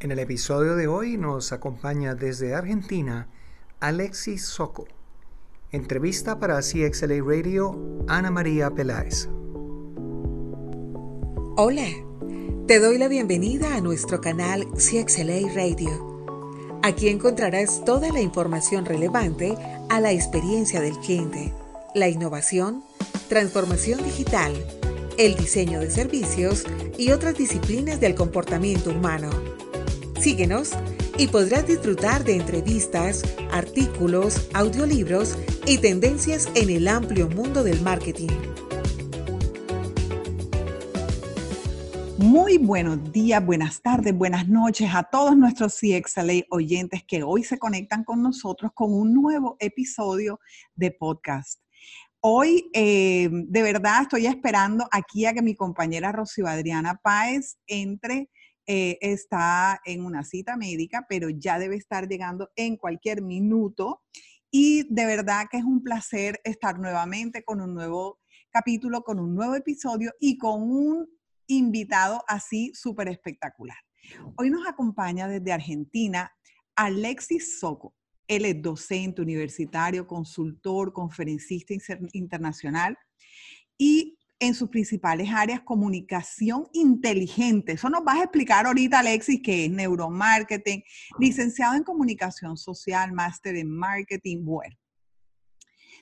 En el episodio de hoy nos acompaña desde Argentina Alexis Soco. Entrevista para CXLA Radio Ana María Peláez. Hola, te doy la bienvenida a nuestro canal CXLA Radio. Aquí encontrarás toda la información relevante a la experiencia del cliente, la innovación, transformación digital, el diseño de servicios y otras disciplinas del comportamiento humano. Síguenos y podrás disfrutar de entrevistas, artículos, audiolibros y tendencias en el amplio mundo del marketing. Muy buenos días, buenas tardes, buenas noches a todos nuestros CXLA oyentes que hoy se conectan con nosotros con un nuevo episodio de podcast. Hoy, eh, de verdad, estoy esperando aquí a que mi compañera Rocío Adriana Páez entre. Eh, está en una cita médica, pero ya debe estar llegando en cualquier minuto. Y de verdad que es un placer estar nuevamente con un nuevo capítulo, con un nuevo episodio y con un invitado así súper espectacular. Hoy nos acompaña desde Argentina Alexis Soco. Él es docente universitario, consultor, conferencista internacional y en sus principales áreas comunicación inteligente. Eso nos vas a explicar ahorita, Alexis, que es neuromarketing, licenciado en comunicación social, máster en marketing. Bueno,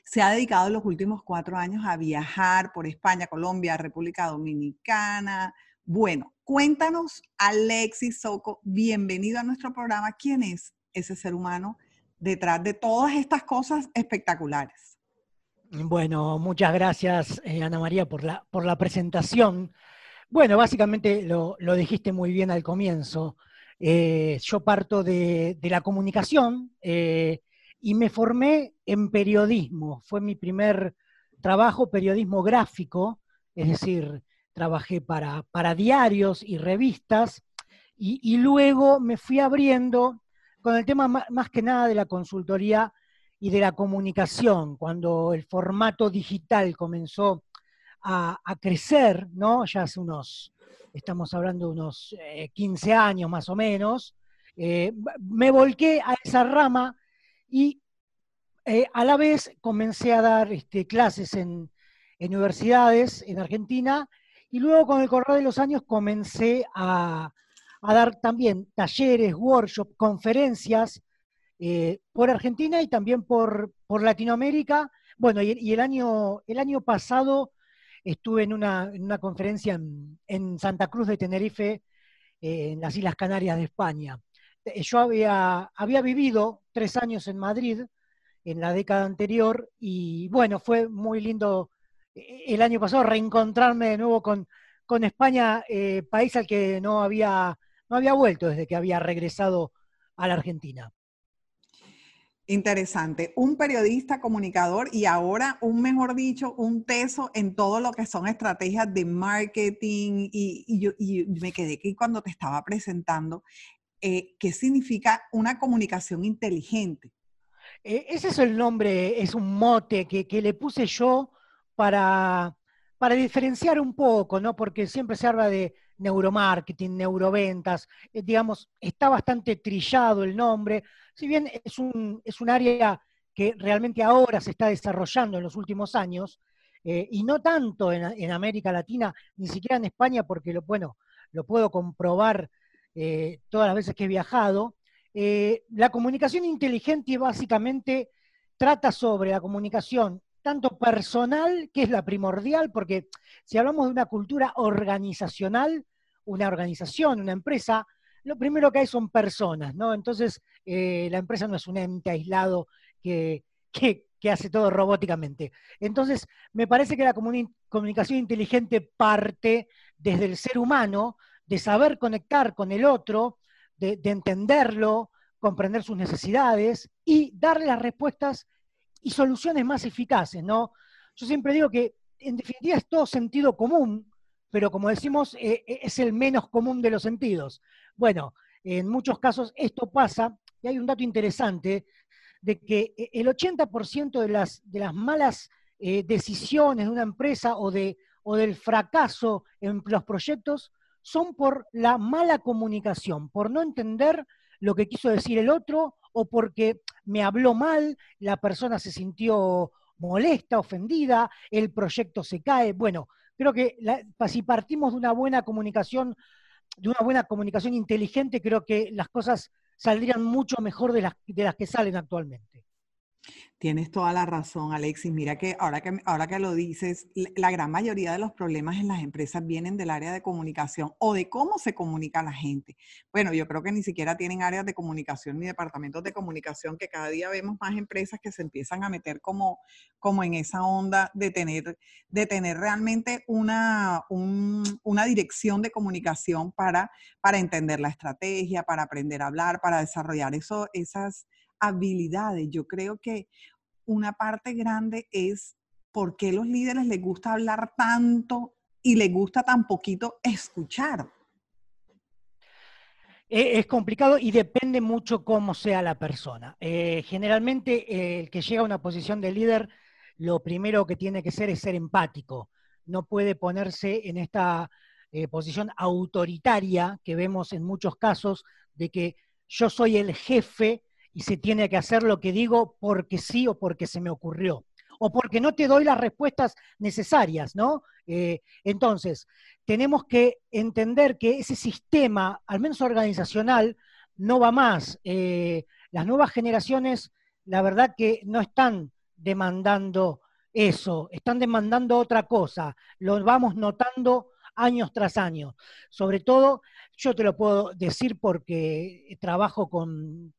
se ha dedicado los últimos cuatro años a viajar por España, Colombia, República Dominicana. Bueno, cuéntanos, Alexis Soco, bienvenido a nuestro programa. ¿Quién es ese ser humano detrás de todas estas cosas espectaculares? Bueno, muchas gracias, eh, Ana María, por la, por la presentación. Bueno, básicamente lo, dijiste muy bien al comienzo. Eh, yo parto de, la comunicación. Eh, y me formé en periodismo. Fue mi primer trabajo, periodismo gráfico, es decir, trabajé para, para diarios y revistas y, luego me fui abriendo con el tema más, que nada de la consultoría y de la comunicación, cuando el formato digital comenzó a, crecer, ¿no? Ya hace unos, estamos hablando de unos 15 eh, años más o menos, eh, me volqué a esa rama y eh, a la vez comencé a dar este, clases en, universidades en Argentina y luego con el correr de los años comencé a, dar también talleres, workshops, conferencias eh, por Argentina y también por, Latinoamérica. Bueno, y, el, año, el año pasado estuve en una, conferencia en, Santa Cruz de Tenerife, eh, en las Islas Canarias de España. Yo había, había vivido tres años en Madrid en la década anterior y bueno, fue muy lindo eh, el año pasado reencontrarme de nuevo con, con España, eh, país al que no había, no había vuelto desde que había regresado a la Argentina. Interesante. Un periodista, comunicador y ahora, un mejor dicho, un teso en todo lo que son estrategias de marketing. Y, yo, me quedé aquí cuando te estaba presentando eh, qué significa una comunicación inteligente. Eh, ese es el nombre, es un mote que, le puse yo para, para, diferenciar un poco, ¿no? Porque siempre se habla de neuromarketing, neuroventas, eh, digamos, está bastante trillado el nombre, si bien es un, es un área que realmente ahora se está desarrollando en los últimos años, eh, y no tanto en, América Latina, ni siquiera en España, porque lo, bueno, lo puedo comprobar todas las veces que he viajado, eh, la comunicación inteligente básicamente trata sobre la comunicación tanto personal, que es la primordial, porque si hablamos de una cultura organizacional, una organización, una empresa, lo primero que hay son personas, ¿no? Entonces, eh, la empresa no es un ente aislado que, hace todo robóticamente. Entonces, me parece que la comunicación inteligente parte desde el ser humano, de saber conectar con el otro, de, entenderlo, comprender sus necesidades y darle las respuestas y soluciones más eficaces, ¿no? Yo siempre digo que en definitiva es todo sentido común, pero como decimos, eh, eh, es el menos común de los sentidos. Bueno, en muchos casos esto pasa, y hay un dato interesante, de que eh, el 80% de las, de las malas decisiones de una empresa o, de, o del fracaso en los proyectos son por la mala comunicación, por no entender lo que quiso decir el otro o porque me habló mal, la persona se sintió molesta, ofendida, el proyecto se cae. Bueno, creo que si partimos de una buena comunicación, de una buena comunicación inteligente, creo que las cosas saldrían mucho mejor de las, de las que salen actualmente. Tienes toda la razón, Alexis. Mira que ahora, que ahora que lo dices, la gran mayoría de los problemas en las empresas vienen del área de comunicación o de cómo se comunica la gente. Bueno, yo creo que ni siquiera tienen áreas de comunicación ni departamentos de comunicación, que cada día vemos más empresas que se empiezan a meter como, como en esa onda de tener, de tener realmente una, una dirección de comunicación para, para entender la estrategia, para aprender a hablar, para desarrollar eso, esas habilidades. Yo creo que una parte grande es por qué los líderes les gusta hablar tanto y les gusta tan poquito escuchar. E, es complicado y depende mucho cómo sea la persona. Eh, generalmente el que llega a una posición de líder, lo primero que tiene que ser es ser empático. No puede ponerse en esta eh, posición autoritaria que vemos en muchos casos de que yo soy el jefe y se tiene que hacer lo que digo porque sí o porque se me ocurrió, o porque no te doy las respuestas necesarias, ¿no? Eh, entonces, tenemos que entender que ese sistema, al menos organizacional, no va más. Eh, las nuevas generaciones, la verdad que no están demandando eso, están demandando otra cosa. Lo vamos notando años tras año. Sobre todo, yo te lo puedo decir porque trabajo con,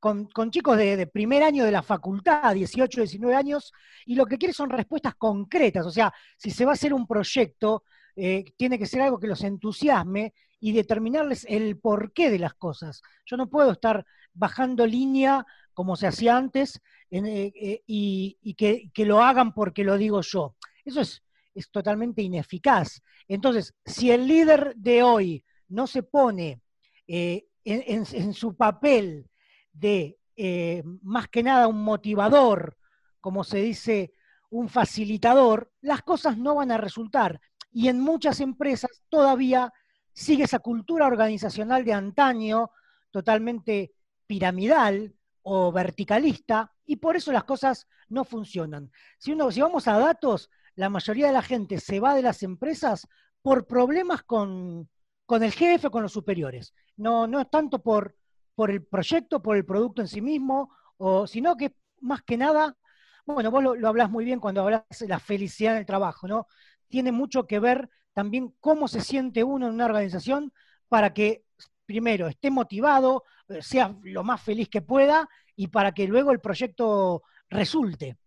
chicos de, primer año de la facultad, 18, 19 años, y lo que quieren son respuestas concretas. O sea, si se va a hacer un proyecto, eh, tiene que ser algo que los entusiasme y determinarles el porqué de las cosas. Yo no puedo estar bajando línea como se hacía antes eh, eh, y, que, lo hagan porque lo digo yo. Eso es es totalmente ineficaz. Entonces, si el líder de hoy no se pone eh, en, su papel de eh, más que nada un motivador, como se dice, un facilitador, las cosas no van a resultar. Y en muchas empresas todavía sigue esa cultura organizacional de antaño, totalmente piramidal o verticalista, y por eso las cosas no funcionan. Si, uno, si vamos a datos, la mayoría de la gente se va de las empresas por problemas con, el jefe, con los superiores. No, no es tanto por, por el proyecto, por el producto en sí mismo, sino que más que nada, bueno, vos lo, lo muy bien cuando hablas de la felicidad en el trabajo, ¿no? Tiene mucho que ver también cómo se siente uno en una organización para que primero esté motivado, eh, sea lo más feliz que pueda y para que luego el proyecto resulte.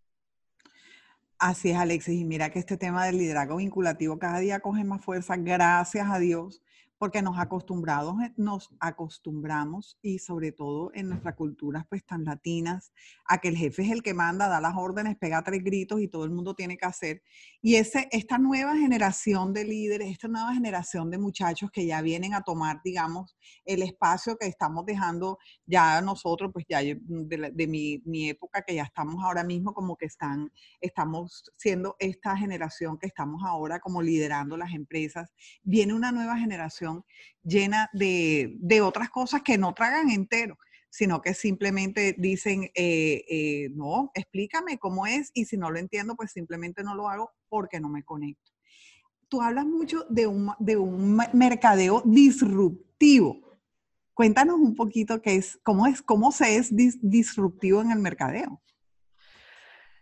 Así es, Alexis. Y mira que este tema del liderazgo vinculativo cada día coge más fuerza, gracias a Dios, porque nos acostumbrados, eh, nos acostumbramos y sobre todo en nuestras culturas pues tan latinas, a que el jefe es el que manda, da las órdenes, pega tres gritos y todo el mundo tiene que hacer. Y ese, esta nueva generación de líderes, esta nueva generación de muchachos que ya vienen a tomar, digamos, el espacio que estamos dejando ya nosotros, pues ya de, mi, mi, época, que ya estamos ahora mismo como que están, estamos siendo esta generación que estamos ahora como liderando las empresas, viene una nueva generación llena de, de otras cosas que no tragan entero sino que simplemente dicen, eh, eh, no, explícame cómo es y si no lo entiendo, pues simplemente no lo hago porque no me conecto. Tú hablas mucho de un, de un mercadeo disruptivo. Cuéntanos un poquito qué es, cómo es, cómo se es disruptivo en el mercadeo.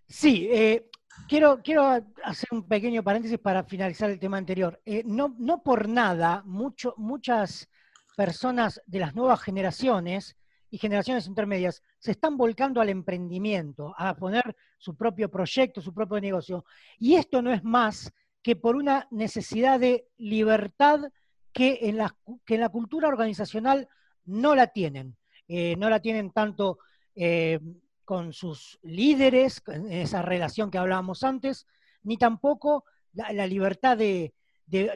Sí, eh, Quiero, quiero hacer un pequeño paréntesis para finalizar el tema anterior. Eh, no, por nada, muchas personas de las nuevas generaciones y generaciones intermedias se están volcando al emprendimiento, a poner su propio proyecto, su propio negocio. Y esto no es más que por una necesidad de libertad que en la, que en la cultura organizacional no la tienen. Eh, no la tienen tanto eh, con sus líderes, en esa relación que hablábamos antes, ni tampoco la, libertad de,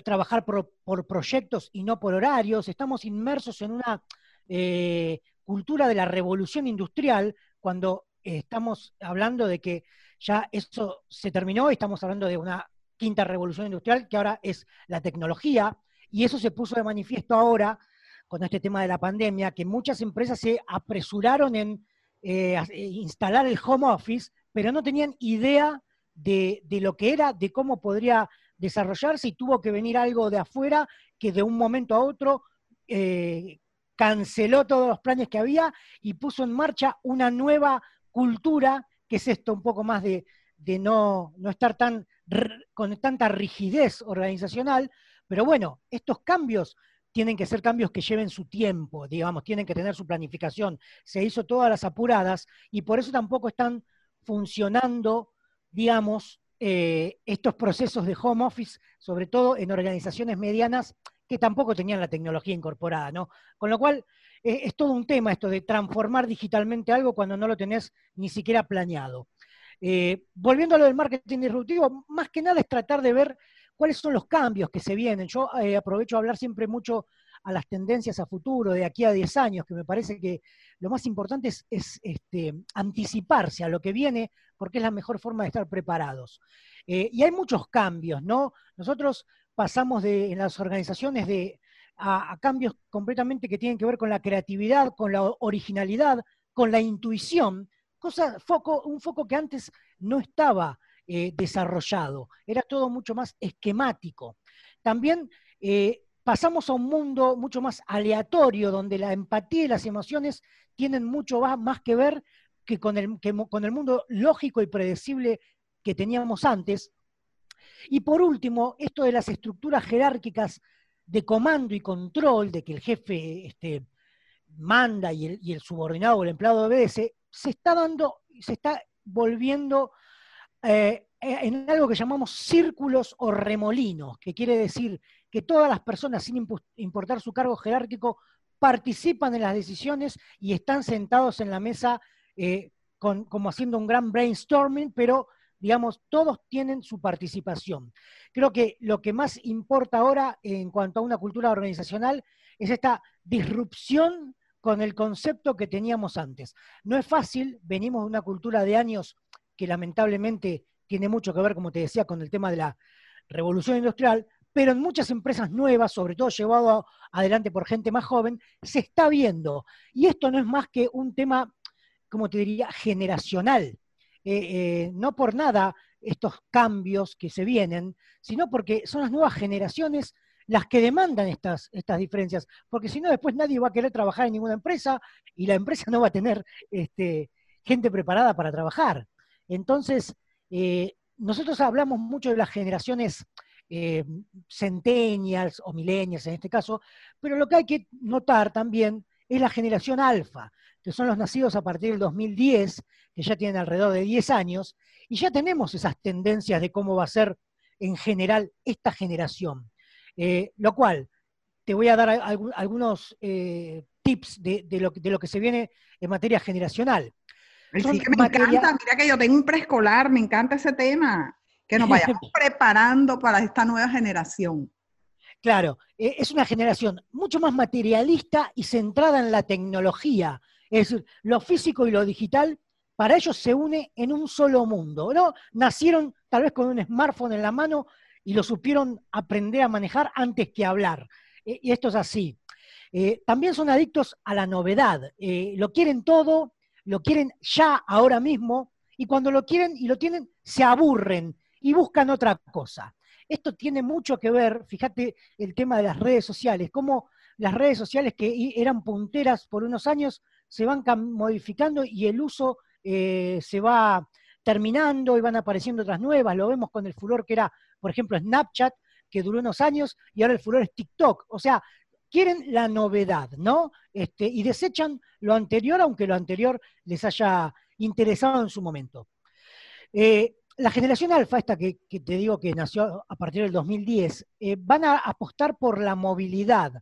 trabajar por, proyectos y no por horarios. Estamos inmersos en una eh, cultura de la revolución industrial cuando estamos hablando de que ya eso se terminó estamos hablando de una quinta revolución industrial que ahora es la tecnología Y eso se puso de manifiesto ahora con este tema de la pandemia, que muchas empresas se apresuraron en eh, eh, instalar el home office, pero no tenían idea de, lo que era, de cómo podría desarrollarse y tuvo que venir algo de afuera que de un momento a otro eh, canceló todos los planes que había y puso en marcha una nueva cultura, que es esto un poco más de, no, no, estar tan con tanta rigidez organizacional, pero bueno, estos cambios tienen que ser cambios que lleven su tiempo, digamos, tienen que tener su planificación. Se hizo todas las apuradas y por eso tampoco están funcionando, digamos, eh, estos procesos de home office, sobre todo en organizaciones medianas que tampoco tenían la tecnología incorporada, ¿no? Con lo cual, eh, es todo un tema esto de transformar digitalmente algo cuando no lo tenés ni siquiera planeado. Eh, volviendo a lo del marketing disruptivo, más que nada es tratar de ver cuáles son los cambios que se vienen. Yo eh, aprovecho a hablar siempre mucho a las tendencias a futuro, de aquí a 10 años, que me parece que lo más importante es, este, anticiparse a lo que viene, porque es la mejor forma de estar preparados. Eh, y hay muchos cambios, ¿no? Nosotros pasamos de, en las organizaciones a, cambios completamente que tienen que ver con la creatividad, con la originalidad, con la intuición, un foco que antes no estaba eh, desarrollado, era todo mucho más esquemático. También eh, pasamos a un mundo mucho más aleatorio, donde la empatía y las emociones tienen mucho más que ver que con el, con el mundo lógico y predecible que teníamos antes. Y por último, esto de las estructuras jerárquicas de comando y control, de que el jefe este, manda y el, subordinado o el empleado obedece, se está dando, se está volviendo eh, eh, en algo que llamamos círculos o remolinos, que quiere decir que todas las personas, sin importar su cargo jerárquico, participan en las decisiones y están sentados en la mesa eh, como haciendo un gran brainstorming, pero digamos, todos tienen su participación. Creo que lo que más importa ahora en cuanto a una cultura organizacional es esta disrupción con el concepto que teníamos antes. No es fácil, venimos de una cultura de años que lamentablemente tiene mucho que ver, como te decía, con el tema de la revolución industrial, pero en muchas empresas nuevas, sobre todo llevado adelante por gente más joven, se está viendo. Y esto no es más que un tema, como te diría, generacional. Eh, eh, no por nada estos cambios que se vienen, sino porque son las nuevas generaciones las que demandan estas, estas diferencias, porque si no después nadie va a querer trabajar en ninguna empresa y la empresa no va a tener este, gente preparada para trabajar. Entonces, eh, nosotros hablamos mucho de las generaciones eh, centennials o millennials en este caso, pero lo que hay que notar también es la generación alfa, que son los nacidos a partir del 2010, que ya tienen alrededor de 10 años, y ya tenemos esas tendencias de cómo va a ser en general esta generación. Eh, lo cual, te voy a dar algunos tips de, de, lo, que se viene en materia generacional me encanta, mira que yo tengo un preescolar, me encanta ese tema, que nos vayamos preparando para esta nueva generación. Claro, e, es una generación mucho más materialista y centrada en la tecnología. Es decir, lo físico y lo digital para ellos se une en un solo mundo. ¿no? Nacieron tal vez con un smartphone en la mano y lo supieron aprender a manejar antes que hablar. E, y esto es así. Eh, también son adictos a la novedad. Eh, lo quieren todo, lo quieren ya, ahora mismo, y cuando lo quieren y lo tienen, se aburren y buscan otra cosa. Esto tiene mucho que ver, fíjate el tema de las redes sociales, cómo las redes sociales que eran punteras por unos años se van modificando y el uso eh, se va terminando y van apareciendo otras nuevas. Lo vemos con el furor que era, por ejemplo, Snapchat, que duró unos años, y ahora el furor es TikTok. O sea, quieren la novedad, ¿no? Este, y desechan lo anterior, aunque lo anterior les haya interesado en su momento. Eh, la generación alfa, esta que, te digo que nació a partir del 2010, eh, van a apostar por la movilidad,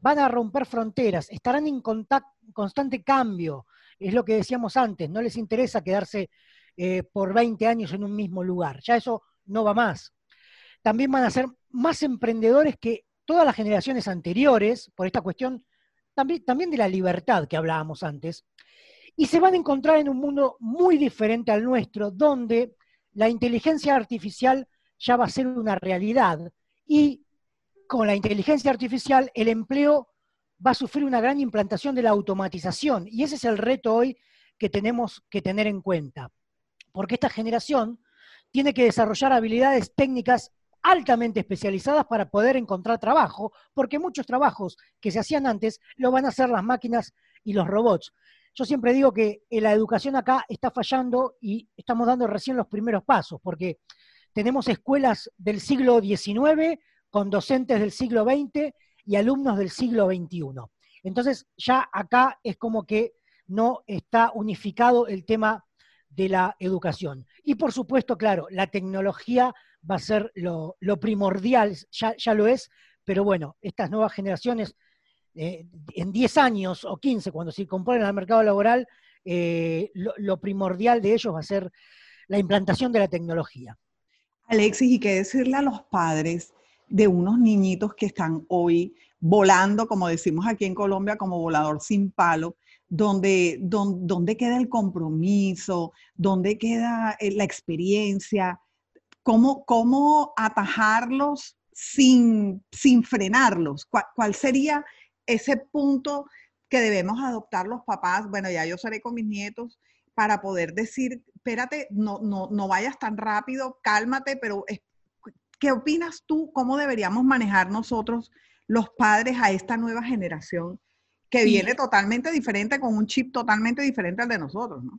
van a romper fronteras, estarán en constante cambio, es lo que decíamos antes, no les interesa quedarse eh, por 20 años en un mismo lugar, ya eso no va más. También van a ser más emprendedores que todas las generaciones anteriores, por esta cuestión también, también de la libertad que hablábamos antes, y se van a encontrar en un mundo muy diferente al nuestro, donde la inteligencia artificial ya va a ser una realidad. Y con la inteligencia artificial el empleo va a sufrir una gran implantación de la automatización. Y ese es el reto hoy que tenemos que tener en cuenta, porque esta generación tiene que desarrollar habilidades técnicas altamente especializadas para poder encontrar trabajo, porque muchos trabajos que se hacían antes lo van a hacer las máquinas y los robots. Yo siempre digo que la educación acá está fallando y estamos dando recién los primeros pasos, porque tenemos escuelas del siglo XIX con docentes del siglo XX y alumnos del siglo XXI. Entonces ya acá es como que no está unificado el tema de la educación. Y por supuesto, claro, la tecnología va a ser lo, primordial, ya, ya, lo es, pero bueno, estas nuevas generaciones, eh, en 10 años o 15, cuando se componen al mercado laboral, eh, lo, primordial de ellos va a ser la implantación de la tecnología. Alexis, ¿y qué decirle a los padres de unos niñitos que están hoy volando, como decimos aquí en Colombia, como volador sin palo, donde, donde, queda el compromiso, dónde queda eh, la experiencia, cómo, cómo atajarlos sin, sin frenarlos, ¿Cuál, sería ese punto que debemos adoptar los papás, bueno, ya yo seré con mis nietos, para poder decir, espérate, no, no, no vayas tan rápido, cálmate, pero ¿qué opinas tú? ¿Cómo deberíamos manejar nosotros los padres a esta nueva generación que viene totalmente diferente, con un chip totalmente diferente al de nosotros, ¿no?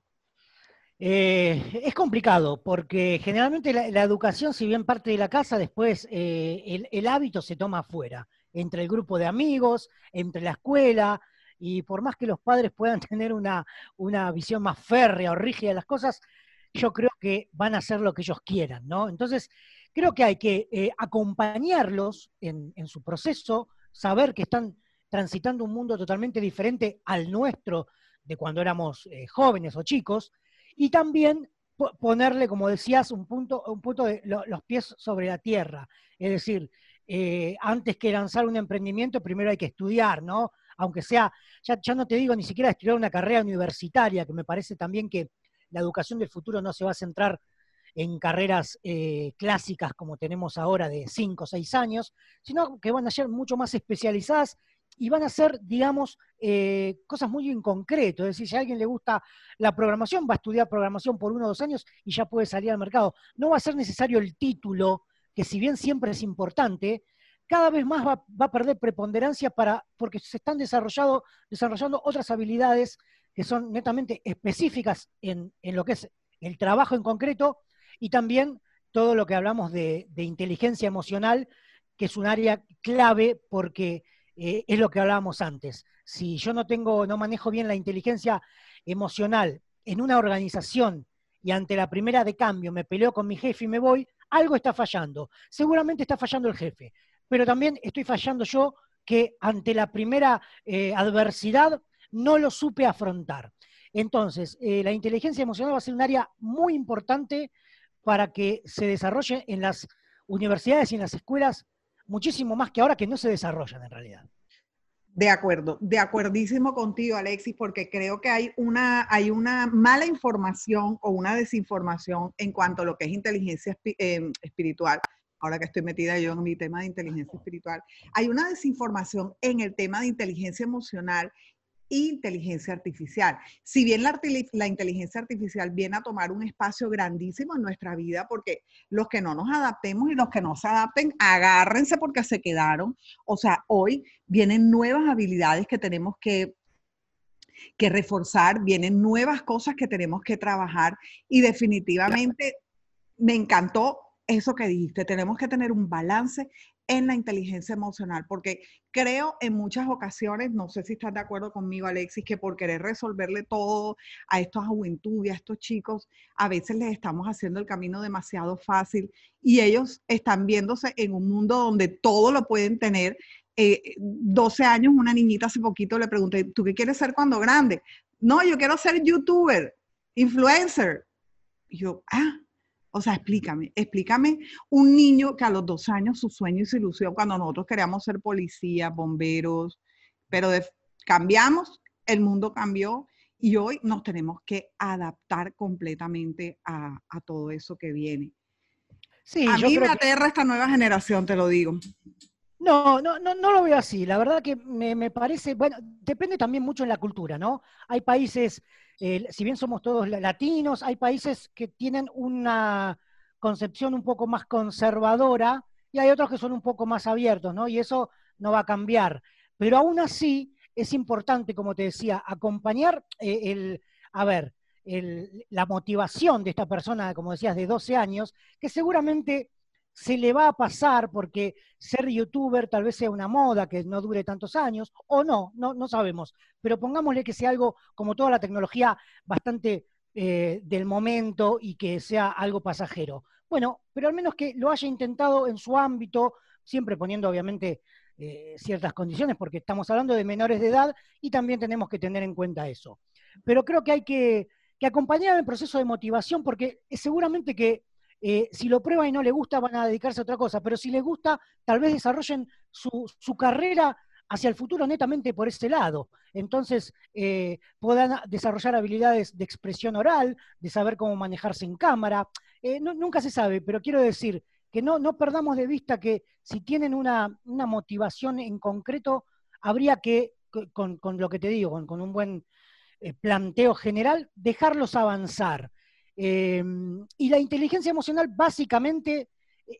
Eh, es complicado porque generalmente la, educación, si bien parte de la casa, después eh, el, hábito se toma afuera, entre el grupo de amigos, entre la escuela, y por más que los padres puedan tener una, visión más férrea o rígida de las cosas, yo creo que van a hacer lo que ellos quieran, ¿no? Entonces, creo que hay que eh, acompañarlos en, en su proceso, saber que están transitando un mundo totalmente diferente al nuestro de cuando éramos eh, jóvenes o chicos, y también ponerle, como decías, un punto, un punto de los pies sobre la tierra. Es decir, eh, antes que lanzar un emprendimiento, primero hay que estudiar, ¿no? Aunque sea, ya, ya no te digo ni siquiera estudiar una carrera universitaria, que me parece también que la educación del futuro no se va a centrar en carreras eh, clásicas como tenemos ahora de 5 o 6 años, sino que van a ser mucho más especializadas y van a ser, digamos, eh, cosas muy en concreto. Es decir, si a alguien le gusta la programación, va a estudiar programación por uno o dos años y ya puede salir al mercado. No va a ser necesario el título, que si bien siempre es importante, cada vez más va, a perder preponderancia para, porque se están desarrollando, otras habilidades que son netamente específicas en, lo que es el trabajo en concreto y también todo lo que hablamos de, de inteligencia emocional, que es un área clave porque eh, es lo que hablábamos antes. Si yo no tengo, no manejo bien la inteligencia emocional en una organización y ante la primera de cambio me peleo con mi jefe y me voy, algo está fallando. Seguramente está fallando el jefe, pero también estoy fallando yo que ante la primera eh, adversidad no lo supe afrontar. Entonces, eh, la inteligencia emocional va a ser un área muy importante para que se desarrolle en las universidades y en las escuelas muchísimo más que ahora que no se desarrollan en realidad. De acuerdo, de acuerdísimo contigo, Alexis, porque creo que hay una, hay una mala información o una desinformación en cuanto a lo que es inteligencia eh, espiritual. Ahora que estoy metida yo en mi tema de inteligencia espiritual, hay una desinformación en el tema de inteligencia emocional inteligencia artificial. Si bien la, inteligencia artificial viene a tomar un espacio grandísimo en nuestra vida, porque los que no nos adaptemos y los que no se adapten, agárrense porque se quedaron. O sea, hoy vienen nuevas habilidades que tenemos que que reforzar, vienen nuevas cosas que tenemos que trabajar y definitivamente me encantó eso que dijiste, tenemos que tener un balance en la inteligencia emocional, porque creo en muchas ocasiones, no sé si estás de acuerdo conmigo, Alexis, que por querer resolverle todo a estos juventud y a estos chicos, a veces les estamos haciendo el camino demasiado fácil y ellos están viéndose en un mundo donde todo lo pueden tener. 12 eh, años, una niñita hace poquito le pregunté, ¿tú qué quieres ser cuando grande? No, yo quiero ser youtuber, influencer. Yo, ah, o sea, explícame, explícame un niño que a los dos años su sueño y su ilusión, cuando nosotros queríamos ser policías, bomberos, pero cambiamos, el mundo cambió y hoy nos tenemos que adaptar completamente a, todo eso que viene. Sí, a mí me aterra esta nueva generación, te lo digo. No, no, no, no lo veo así. La verdad que me, parece, bueno, depende también mucho en la cultura, ¿no? Hay países, eh, si bien somos todos latinos, hay países que tienen una concepción un poco más conservadora y hay otros que son un poco más abiertos, ¿no? Y eso no va a cambiar. Pero aún así es importante, como te decía, acompañar eh, el, a ver, la motivación de esta persona, como decías, de 12 años, que seguramente se le va a pasar porque ser youtuber tal vez sea una moda que no dure tantos años, o no, no, no sabemos, pero pongámosle que sea algo, como toda la tecnología, bastante eh, del momento y que sea algo pasajero. Bueno, pero al menos que lo haya intentado en su ámbito, siempre poniendo obviamente eh, ciertas condiciones, porque estamos hablando de menores de edad y también tenemos que tener en cuenta eso. Pero creo que hay que, que acompañar el proceso de motivación, porque seguramente que eh, si lo prueban y no les gusta, van a dedicarse a otra cosa, pero si les gusta, tal vez desarrollen su, carrera hacia el futuro netamente por ese lado. Entonces, eh, puedan desarrollar habilidades de expresión oral, de saber cómo manejarse en cámara. Eh, nunca se sabe, pero quiero decir que no perdamos de vista que si tienen una, motivación en concreto, habría que, con, lo que te digo, con un buen planteo general, dejarlos avanzar. Em, y la inteligencia emocional básicamente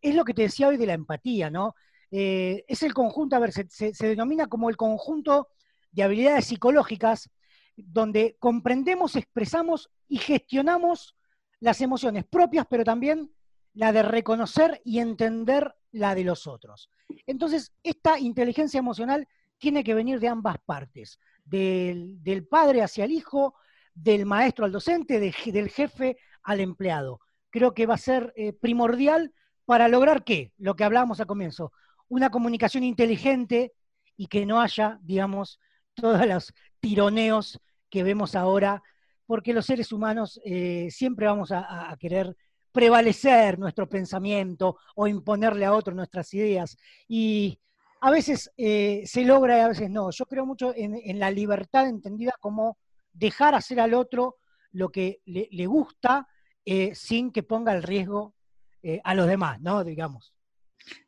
es lo que te decía hoy de la empatía, ¿no? Eh, es el conjunto, a ver, se, denomina como el conjunto de habilidades psicológicas donde comprendemos, expresamos y gestionamos las emociones propias, pero también la de reconocer y entender la de los otros. Entonces, esta inteligencia emocional tiene que venir de ambas partes, del padre hacia el hijo, del maestro al docente, del jefe al empleado. Creo que va a ser eh, primordial para lograr qué, lo que hablábamos al comienzo, una comunicación inteligente y que no haya, digamos, todos los tironeos que vemos ahora, porque los seres humanos eh, siempre vamos a, querer prevalecer nuestro pensamiento o imponerle a otros nuestras ideas. Y a veces eh, se logra y a veces no. Yo creo mucho en la libertad entendida como dejar hacer al otro lo que le, gusta eh, sin que ponga el riesgo eh, a los demás, ¿no? Digamos.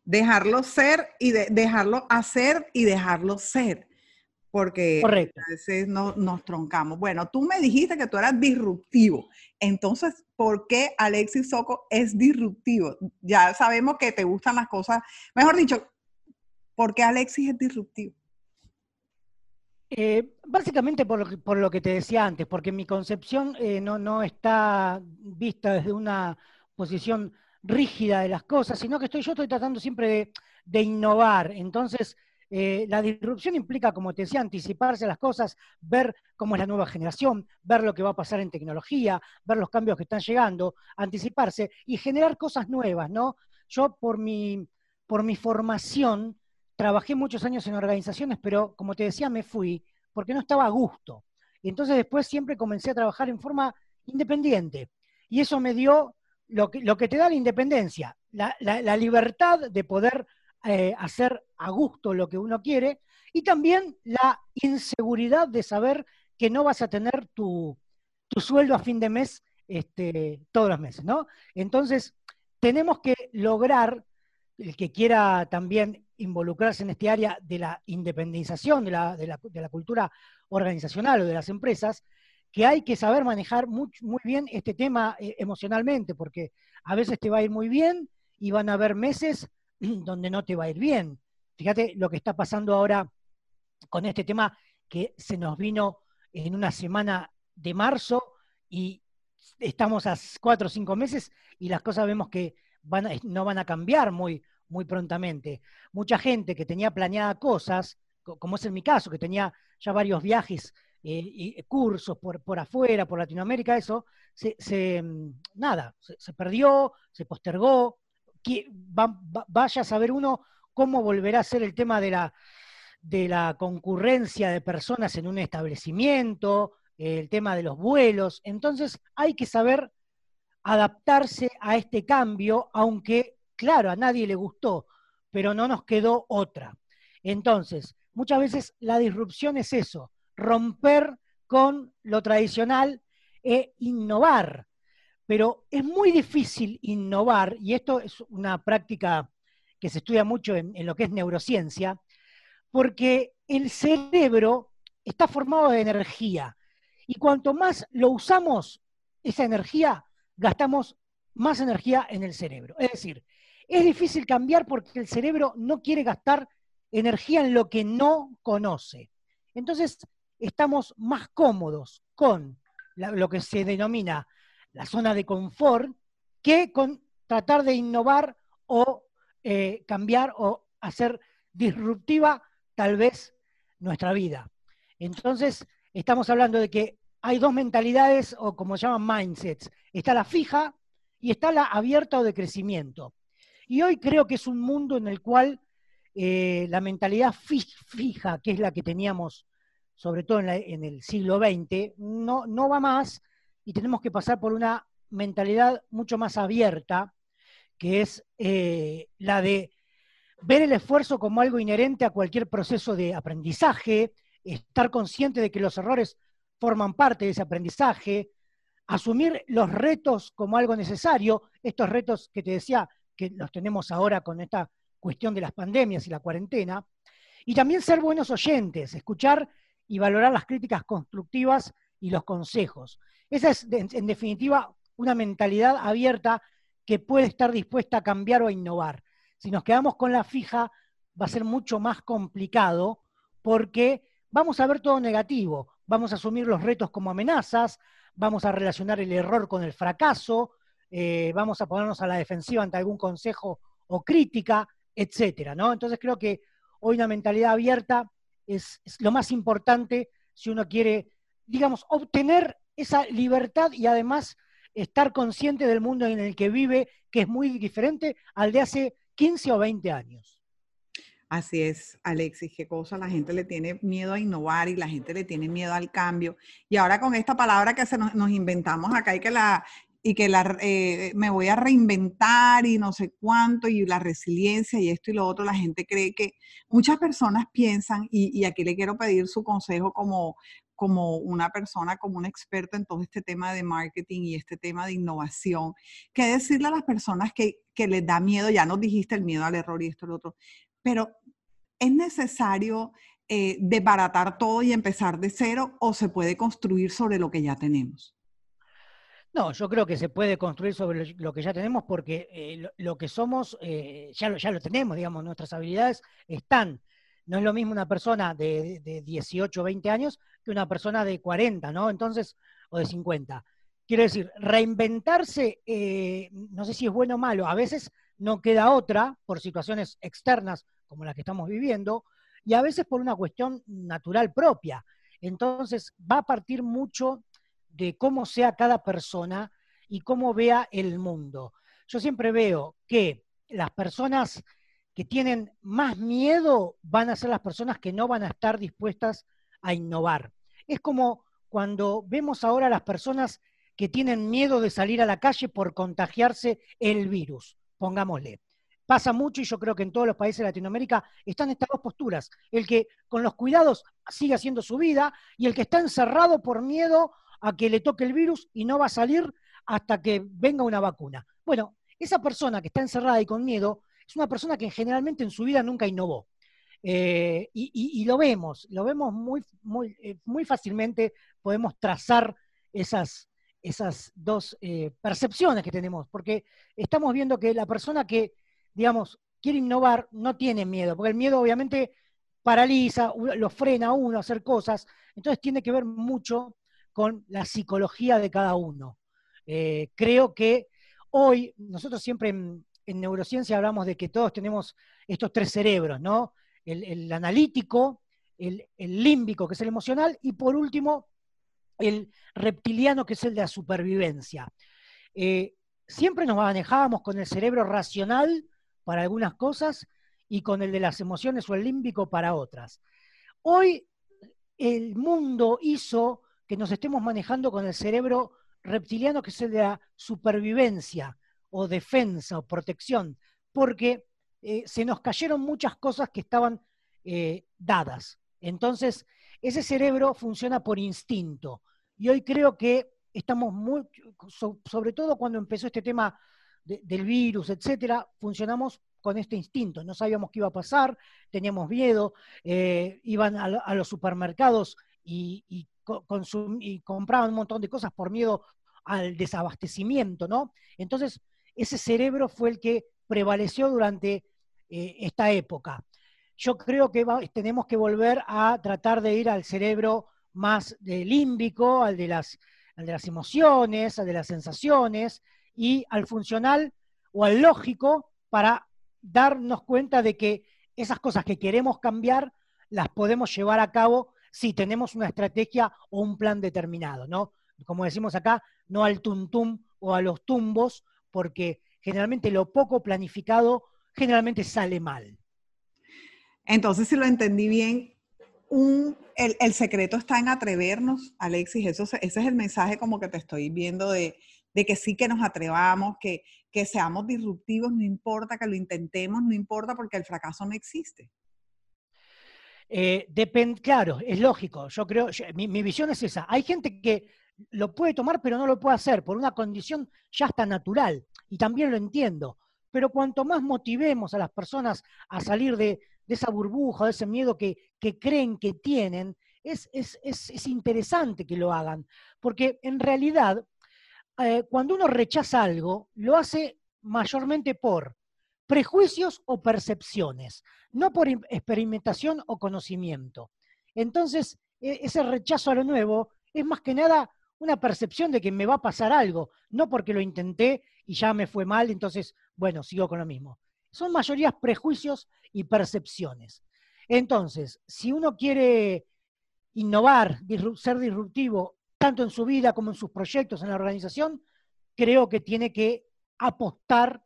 Dejarlo ser y dejarlo hacer y dejarlo ser. Porque a veces no, nos troncamos. Bueno, tú me dijiste que tú eras disruptivo. Entonces, ¿por qué Alexis Soco es disruptivo? Ya sabemos que te gustan las cosas. Mejor dicho, ¿por qué Alexis es disruptivo? Eh, básicamente por lo, que, te decía antes, porque mi concepción eh, no, está vista desde una posición rígida de las cosas, sino que estoy, yo estoy tratando siempre de, innovar. Entonces, eh, la disrupción implica, como te decía, anticiparse a las cosas, ver cómo es la nueva generación, ver lo que va a pasar en tecnología, ver los cambios que están llegando, anticiparse y generar cosas nuevas, ¿no? Yo por mi, por mi formación, trabajé muchos años en organizaciones, pero como te decía, me fui porque no estaba a gusto. Y entonces después siempre comencé a trabajar en forma independiente. Y eso me dio lo que, te da la independencia, la, libertad de poder eh, hacer a gusto lo que uno quiere y también la inseguridad de saber que no vas a tener tu, sueldo a fin de mes este, todos los meses, ¿no? Entonces, tenemos que lograr, el que quiera también involucrarse en este área de la independización de la, de la, cultura organizacional o de las empresas, que hay que saber manejar muy, bien este tema eh, emocionalmente, porque a veces te va a ir muy bien y van a haber meses donde no te va a ir bien. Fíjate lo que está pasando ahora con este tema que se nos vino en una semana de marzo y estamos a cuatro o cinco meses y las cosas vemos que no van a cambiar muy, muy prontamente. Mucha gente que tenía planeada cosas, como es en mi caso, que tenía ya varios viajes eh, y cursos por, por, afuera, por Latinoamérica, eso, se, mm, nada, se, perdió, se postergó. vaya a saber uno cómo volverá a ser el tema de la, de la concurrencia de personas en un establecimiento, el tema de los vuelos. Entonces hay que saber adaptarse a este cambio, aunque Claro, a nadie le gustó, pero no nos quedó otra. Entonces, muchas veces la disrupción es eso, romper con lo tradicional e innovar. Pero es muy difícil innovar, y esto es una práctica que se estudia mucho en, lo que es neurociencia, porque el cerebro está formado de energía y cuanto más lo usamos, esa energía, gastamos más energía en el cerebro. Es decir, es difícil cambiar porque el cerebro no quiere gastar energía en lo que no conoce. Entonces, estamos más cómodos con lo que se denomina la zona de confort que con tratar de innovar o eh, cambiar o hacer disruptiva tal vez nuestra vida. Entonces, estamos hablando de que hay dos mentalidades o como llaman mindsets. Está la fija y está la abierta o de crecimiento. Y hoy creo que es un mundo en el cual eh, la mentalidad fija, que es la que teníamos sobre todo en, el siglo XX, no, no va más y tenemos que pasar por una mentalidad mucho más abierta, que es eh, la de ver el esfuerzo como algo inherente a cualquier proceso de aprendizaje, estar consciente de que los errores forman parte de ese aprendizaje, asumir los retos como algo necesario, estos retos que te decía que los tenemos ahora con esta cuestión de las pandemias y la cuarentena, y también ser buenos oyentes, escuchar y valorar las críticas constructivas y los consejos. Esa es, en definitiva, una mentalidad abierta que puede estar dispuesta a cambiar o a innovar. Si nos quedamos con la fija, va a ser mucho más complicado porque vamos a ver todo negativo, vamos a asumir los retos como amenazas, vamos a relacionar el error con el fracaso, eh, vamos a ponernos a la defensiva ante algún consejo o crítica, etcétera, ¿no? Entonces creo que hoy una mentalidad abierta es, lo más importante si uno quiere, digamos, obtener esa libertad y además estar consciente del mundo en el que vive, que es muy diferente al de hace 15 o 20 años. Así es, Alexis, qué cosa, la gente le tiene miedo a innovar y la gente le tiene miedo al cambio. Y ahora con esta palabra que se nos, inventamos acá y que la y que la, eh, me voy a reinventar y no sé cuánto, y la resiliencia y esto y lo otro, la gente cree que muchas personas piensan, y, y aquí le quiero pedir su consejo como, como una persona, como un experto en todo este tema de marketing y este tema de innovación, ¿qué decirle a las personas que, que les da miedo? Ya nos dijiste el miedo al error y esto y lo otro, pero ¿es necesario eh, desbaratar todo y empezar de cero o se puede construir sobre lo que ya tenemos? No, yo creo que se puede construir sobre lo que ya tenemos porque eh, lo, que somos eh, ya, lo, ya lo tenemos, digamos, nuestras habilidades están. No es lo mismo una persona de, de 18 o 20 años que una persona de 40, ¿no? Entonces, o de 50. Quiero decir, reinventarse, eh, no sé si es bueno o malo, a veces no queda otra por situaciones externas como las que estamos viviendo, y a veces por una cuestión natural propia. Entonces, va a partir mucho de cómo sea cada persona y cómo vea el mundo. Yo siempre veo que las personas que tienen más miedo van a ser las personas que no van a estar dispuestas a innovar. Es como cuando vemos ahora a las personas que tienen miedo de salir a la calle por contagiarse el virus, pongámosle. Pasa mucho y yo creo que en todos los países de Latinoamérica están estas dos posturas. El que con los cuidados sigue haciendo su vida y el que está encerrado por miedo a que le toque el virus y no va a salir hasta que venga una vacuna. Bueno, esa persona que está encerrada y con miedo es una persona que generalmente en su vida nunca innovó. Eh, y, lo vemos, lo vemos muy, muy, eh, muy fácilmente, podemos trazar esas, esas dos eh, percepciones que tenemos, porque estamos viendo que la persona que, digamos, quiere innovar no tiene miedo, porque el miedo obviamente paraliza, lo frena a uno a hacer cosas, entonces tiene que ver mucho con la psicología de cada uno. creo que hoy, nosotros siempre en, en neurociencia hablamos de que todos tenemos estos tres cerebros, ¿no? el, analítico, el, límbico, que es el emocional, y por último, el reptiliano, que es el de la supervivencia. Eh, siempre nos manejábamos con el cerebro racional para algunas cosas y con el de las emociones o el límbico para otras. Hoy el mundo hizo que nos estemos manejando con el cerebro reptiliano, que es el de la supervivencia o defensa o protección, porque eh, se nos cayeron muchas cosas que estaban eh, dadas. Entonces, ese cerebro funciona por instinto. Y hoy creo que estamos muy, sobre todo cuando empezó este tema del virus, etcétera, funcionamos con este instinto, no sabíamos qué iba a pasar, teníamos miedo, eh, iban a, los supermercados y, y, y, compraban un montón de cosas por miedo al desabastecimiento, ¿no? Entonces, ese cerebro fue el que prevaleció durante eh, esta época. Yo creo que tenemos que volver a tratar de ir al cerebro más límbico, al de, las, al de las emociones, al de las sensaciones, y al funcional o al lógico para darnos cuenta de que esas cosas que queremos cambiar las podemos llevar a cabo si tenemos una estrategia o un plan determinado, ¿no? Como decimos acá, no al tuntum o a los tumbos, porque generalmente lo poco planificado generalmente sale mal. Entonces, si lo entendí bien, el, secreto está en atrevernos, Alexis. Eso, ese es el mensaje como que te estoy viendo de, que sí que nos atrevamos, que, que seamos disruptivos, no importa que lo intentemos, no importa porque el fracaso no existe. Eh, claro, es lógico. Yo creo, mi, visión es esa. Hay gente que lo puede tomar, pero no lo puede hacer por una condición ya está natural. Y también lo entiendo. Pero cuanto más motivemos a las personas a salir de, de esa burbuja, de ese miedo que, creen que tienen, es, interesante que lo hagan, porque en realidad, eh, cuando uno rechaza algo, lo hace mayormente por prejuicios o percepciones, no por experimentación o conocimiento. Entonces, e, ese rechazo a lo nuevo es más que nada una percepción de que me va a pasar algo, no porque lo intenté y ya me fue mal, entonces, bueno, sigo con lo mismo son mayorías prejuicios y percepciones. Entonces, si uno quiere innovar, ser disruptivo, tanto en su vida como en sus proyectos en la organización, creo que tiene que apostar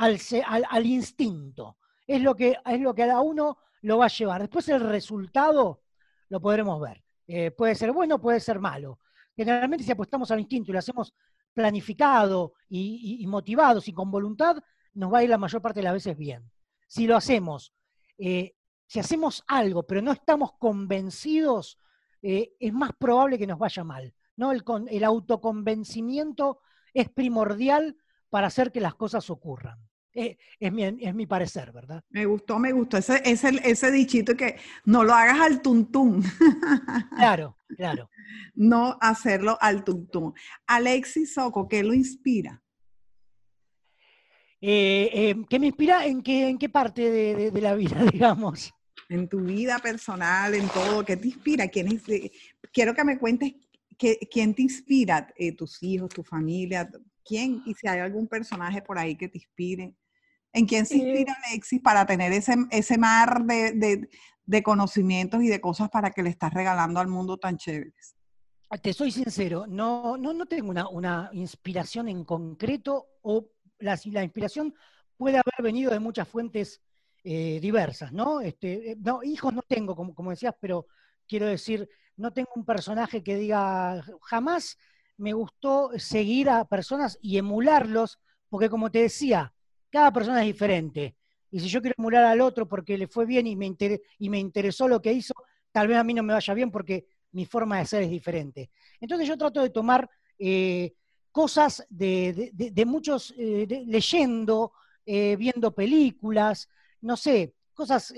al, instinto. Es lo, que, es lo que a uno lo va a llevar. Después el resultado lo podremos ver. Eh, puede ser bueno, puede ser malo. Generalmente si apostamos al instinto y lo hacemos planificado y motivados y con voluntad, nos va a ir la mayor parte de las veces bien. Si lo hacemos, eh, si hacemos algo, pero no estamos convencidos, eh, es más probable que nos vaya mal. ¿no? El, el autoconvencimiento es primordial para hacer que las cosas ocurran. Eh, es, mi, es, mi, parecer, ¿verdad? Me gustó, me gustó ese, ese, ese dichito que no lo hagas al tuntún. Claro, claro. no hacerlo al tuntún. Alexis Soco, ¿qué lo inspira? Eh, eh, ¿Qué me inspira en qué, en qué parte de, la vida, digamos? En tu vida personal, en todo, ¿qué te inspira? ¿Quién es, quiero que me cuentes quién te inspira, tus hijos, tu familia, quién, y si hay algún personaje por ahí que te inspire. ¿En quién se inspira Alexis para tener ese, ese mar de, de, conocimientos y de cosas para que le estás regalando al mundo tan chéveres? Te soy sincero, no, no, no tengo una, una inspiración en concreto o la, inspiración puede haber venido de muchas fuentes eh, diversas, ¿no? Este, eh, no, hijos no tengo, como, como decías, pero quiero decir, no tengo un personaje que diga, jamás me gustó seguir a personas y emularlos, porque como te decía, cada persona es diferente. Y si yo quiero emular al otro porque le fue bien y me, y me interesó lo que hizo, tal vez a mí no me vaya bien porque mi forma de ser es diferente. Entonces yo trato de tomar eh, cosas de, muchos, eh, leyendo, eh, viendo películas, no sé, cosas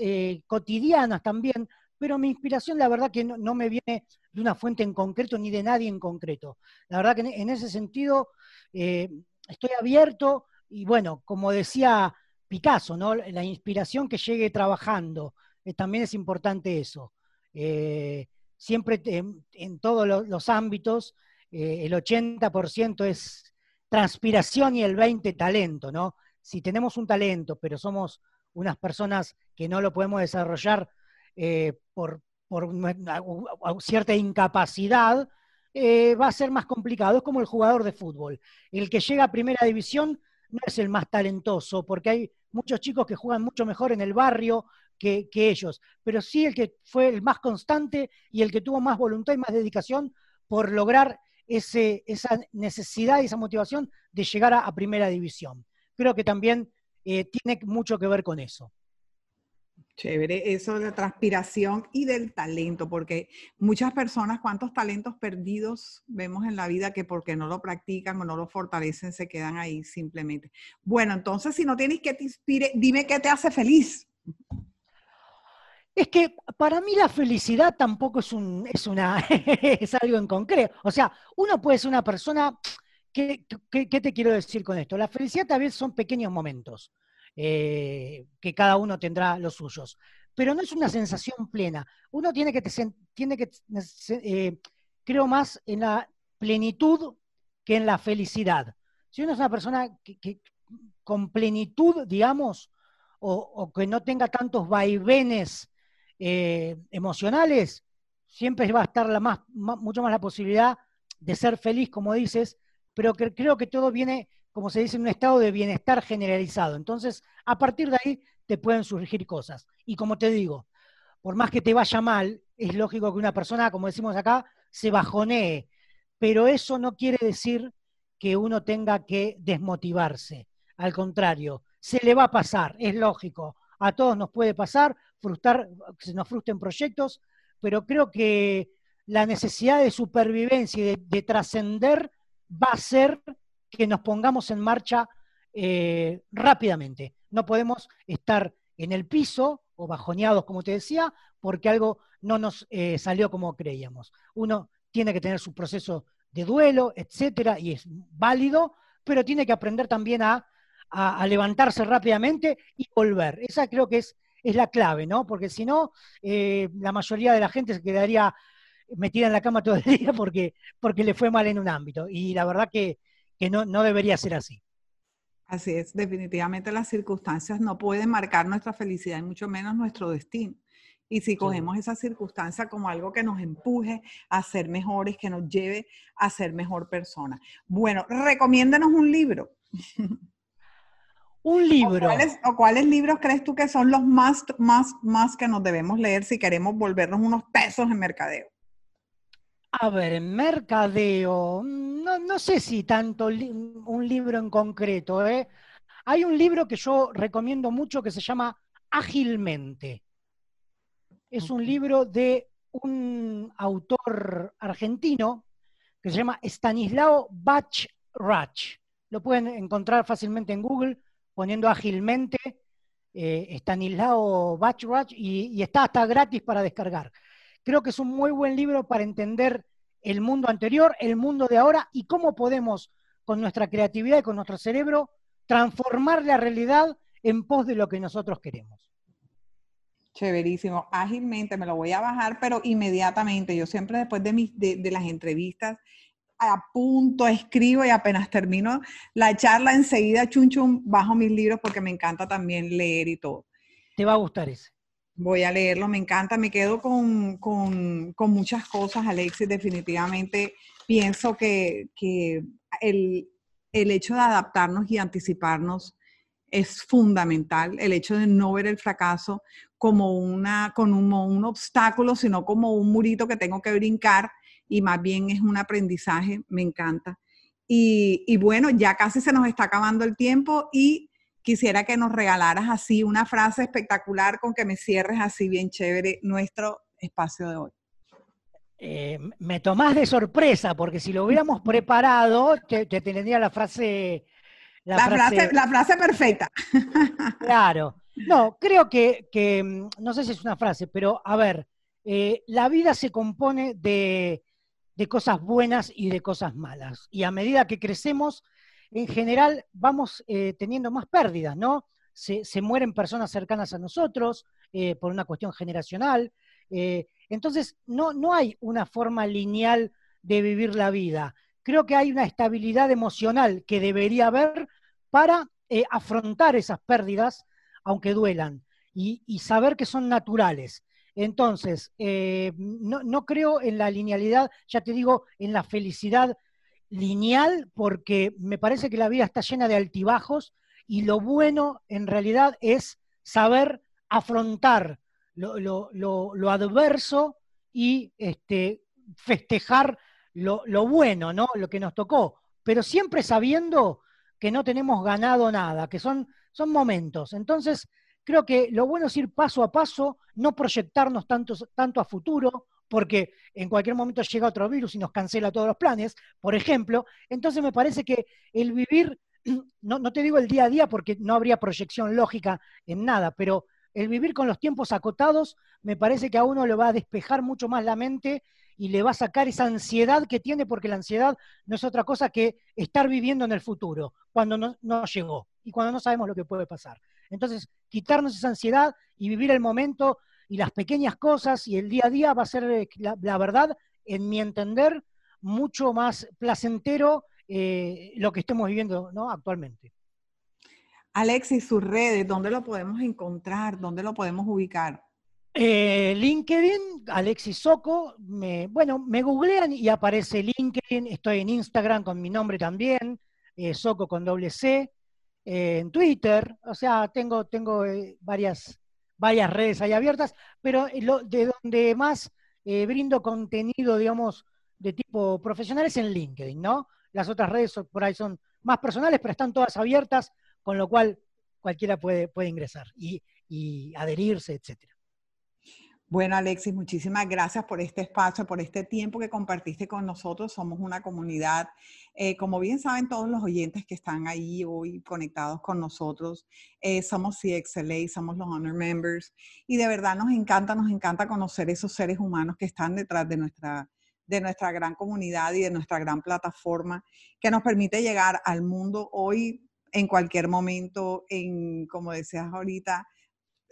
cotidianas también, pero mi inspiración la verdad que no, me viene de una fuente en concreto ni de nadie en concreto. La verdad que en, ese sentido estoy abierto y bueno, como decía Picasso, ¿no? la inspiración que llegue trabajando, también es importante eso. siempre en, todos los ámbitos eh, el 80% es transpiración y el 20% talento, ¿no? Si tenemos un talento, pero somos unas personas que no lo podemos desarrollar eh, por, cierta incapacidad, eh, va a ser más complicado. Es como el jugador de fútbol. El que llega a primera división no es el más talentoso, porque hay muchos chicos que juegan mucho mejor en el barrio que, ellos, pero sí el que fue el más constante y el que tuvo más voluntad y más dedicación por lograr esa necesidad y esa motivación de llegar a, primera división. Creo que también eh, tiene mucho que ver con eso. Chévere, eso de la transpiración y del talento, porque muchas personas, cuántos talentos perdidos vemos en la vida que porque no lo practican o no lo fortalecen, se quedan ahí simplemente. Bueno, entonces si no tienes que te inspire, dime qué te hace feliz. Es que para mí la felicidad tampoco es, un, es, una, es algo en concreto. O sea, uno puede ser una persona, ¿qué, te quiero decir con esto? La felicidad tal vez son pequeños momentos. Eh, que cada uno tendrá los suyos. Pero no es una sensación plena. Uno tiene que, tiene que eh, creo más en la plenitud que en la felicidad. Si uno es una persona que, con plenitud, digamos, o, que no tenga tantos vaivenes eh, emocionales, siempre va a estar la más, mucho más la posibilidad de ser feliz, como dices, pero que, creo que todo viene como se dice, en un estado de bienestar generalizado. Entonces, a partir de ahí te pueden surgir cosas. Y como te digo, por más que te vaya mal, es lógico que una persona, como decimos acá, se bajonee, pero eso no quiere decir que uno tenga que desmotivarse. Al contrario, se le va a pasar, es lógico. A todos nos puede pasar, frustrar, se nos frustren proyectos, pero creo que la necesidad de supervivencia y de trascender va a ser que nos pongamos en marcha eh, rápidamente. No podemos estar en el piso o bajoneados, como te decía, porque algo no nos eh, salió como creíamos. Uno tiene que tener su proceso de duelo, etcétera, y es válido, pero tiene que aprender también a, levantarse rápidamente y volver. Esa creo que es, la clave, ¿no? Porque si no, eh, la mayoría de la gente se quedaría metida en la cama todo el día porque, porque le fue mal en un ámbito. Y la verdad que que no, no debería ser así. Así es, definitivamente las circunstancias no pueden marcar nuestra felicidad y mucho menos nuestro destino. Y si cogemos esa circunstancia como algo que nos empuje a ser mejores, que nos lleve a ser mejor persona. Bueno, recomiéndanos un libro. Un libro. ¿O cuáles, libros crees tú que son los más, más, más que nos debemos leer si queremos volvernos unos pesos en mercadeo? A ver, mercadeo, no, sé si tanto un libro en concreto. ¿eh? Hay un libro que yo recomiendo mucho que se llama Ágilmente. Es un libro de un autor argentino que se llama Stanislao Bachrach. Lo pueden encontrar fácilmente en Google poniendo ágilmente eh, Stanislao Bachrach y, y está hasta gratis para descargar. Creo que es un muy buen libro para entender el mundo anterior, el mundo de ahora y cómo podemos, con nuestra creatividad y con nuestro cerebro, transformar la realidad en pos de lo que nosotros queremos. Chéverísimo. Ágilmente me lo voy a bajar, pero inmediatamente. Yo siempre después de, mis, de, las entrevistas apunto, escribo y apenas termino la charla, enseguida chun chun bajo mis libros porque me encanta también leer y todo. Te va a gustar ese. Voy a leerlo, me encanta, me quedo con, muchas cosas, Alexis, definitivamente pienso que, el, hecho de adaptarnos y anticiparnos es fundamental, el hecho de no ver el fracaso como, una, con un, obstáculo, sino como un murito que tengo que brincar y más bien es un aprendizaje, me encanta. Y, y bueno, ya casi se nos está acabando el tiempo y quisiera que nos regalaras así una frase espectacular con que me cierres así bien chévere nuestro espacio de hoy. Eh, me tomás de sorpresa, porque si lo hubiéramos preparado, te, tendría la frase la, frase, la, frase, perfecta. Claro. No, creo que, mm, no sé si es una frase, pero a ver, eh, la vida se compone de, de, cosas buenas y de cosas malas. Y a medida que crecemos, en general vamos eh, teniendo más pérdidas, ¿no? Se, mueren personas cercanas a nosotros eh, por una cuestión generacional. Eh, entonces, no, no hay una forma lineal de vivir la vida. Creo que hay una estabilidad emocional que debería haber para afrontar esas pérdidas, aunque duelan, y, saber que son naturales. Entonces, no, no, creo en la linealidad, ya te digo, en la felicidad lineal porque me parece que la vida está llena de altibajos y lo bueno en realidad es saber afrontar lo, adverso y este, festejar lo, bueno, ¿no? Lo que nos tocó, pero siempre sabiendo que no tenemos ganado nada, que son, son momentos. Entonces, creo que lo bueno es ir paso a paso, no proyectarnos tanto a futuro, porque en cualquier momento llega otro virus y nos cancela todos los planes, por ejemplo. Entonces me parece que el vivir, no, te digo el día a día porque no habría proyección lógica en nada, pero el vivir con los tiempos acotados me parece que a uno le va a despejar mucho más la mente y le va a sacar esa ansiedad que tiene, porque la ansiedad no es otra cosa que estar viviendo en el futuro, cuando no llegó y cuando no sabemos lo que puede pasar. Entonces, quitarnos esa ansiedad y vivir el momento y las pequeñas cosas y el día a día va a ser, eh, la, verdad, en mi entender, mucho más placentero eh, lo que estemos viviendo ¿no? actualmente. Alexis, sus redes, ¿dónde lo podemos encontrar? ¿Dónde lo podemos ubicar? Eh, LinkedIn, Alexis Soco, me, bueno, me googlean y aparece LinkedIn, estoy en Instagram con mi nombre también, eh, Soco con doble C, eh, en Twitter, o sea, tengo, tengo varias, varias redes ahí abiertas, pero de donde más brindo contenido, digamos, de tipo profesional es en LinkedIn, ¿no? Las otras redes por ahí son más personales, pero están todas abiertas, con lo cual cualquiera puede, puede ingresar y, y adherirse, etcétera. Bueno, Alexis, muchísimas gracias por este espacio, por este tiempo que compartiste con nosotros. Somos una comunidad, eh, como bien saben todos los oyentes que están ahí hoy conectados con nosotros, eh, somos CXLA, somos los Honor Members y de verdad nos encanta, nos encanta conocer esos seres humanos que están detrás de nuestra, de nuestra gran comunidad y de nuestra gran plataforma que nos permite llegar al mundo hoy en cualquier momento, en, como decías ahorita,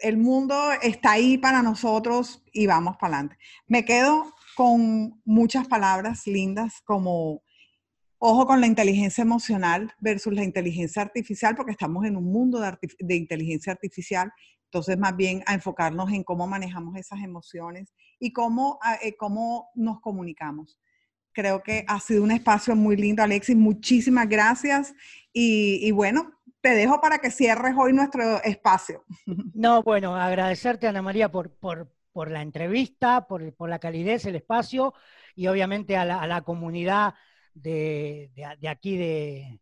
el mundo está ahí para nosotros y vamos para adelante. Me quedo con muchas palabras lindas como ojo con la inteligencia emocional versus la inteligencia artificial, porque estamos en un mundo de, inteligencia artificial. Entonces, más bien a enfocarnos en cómo manejamos esas emociones y cómo, eh, cómo nos comunicamos. Creo que ha sido un espacio muy lindo, Alexis. Muchísimas gracias. Y, y bueno, te dejo para que cierres hoy nuestro espacio. No, bueno, agradecerte, Ana María, por, por, la entrevista, por, la calidez, el espacio y obviamente a la, comunidad de, aquí de,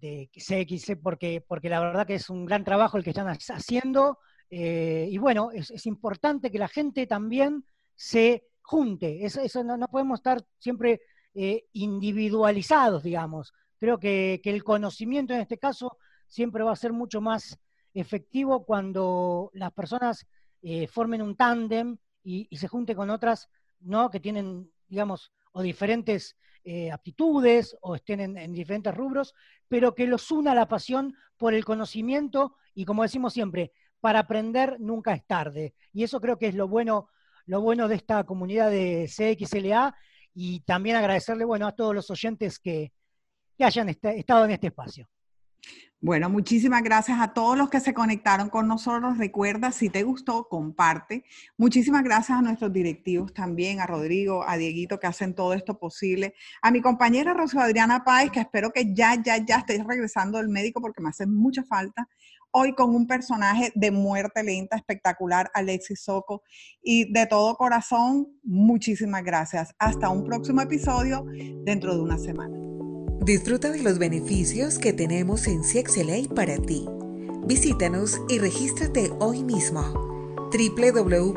de CXC, porque, porque la verdad que es un gran trabajo el que están haciendo. Eh, y bueno, es, importante que la gente también se junte. Eso, no, podemos estar siempre eh, individualizados, digamos. Creo que, que el conocimiento en este caso siempre va a ser mucho más efectivo cuando las personas eh, formen un tándem y, se junten con otras ¿no? que tienen, digamos, o diferentes eh, aptitudes o estén en, diferentes rubros, pero que los una la pasión por el conocimiento y como decimos siempre, para aprender nunca es tarde. Y eso creo que es lo bueno, lo bueno de esta comunidad de CXLA y también agradecerle bueno, a todos los oyentes que, hayan estado en este espacio. Bueno, muchísimas gracias a todos los que se conectaron con nosotros. Recuerda, si te gustó, comparte. Muchísimas gracias a nuestros directivos también, a Rodrigo, a Dieguito, que hacen todo esto posible. A mi compañera Rocío Adriana Páez, que espero que ya, ya, ya estés regresando del médico porque me hace mucha falta. Hoy con un personaje de muerte lenta, espectacular, Alexis Soco. Y de todo corazón, muchísimas gracias. Hasta un próximo episodio dentro de una semana. Disfruta de los beneficios que tenemos en CXLA para ti. Visítanos y regístrate hoy mismo. www.cxla.org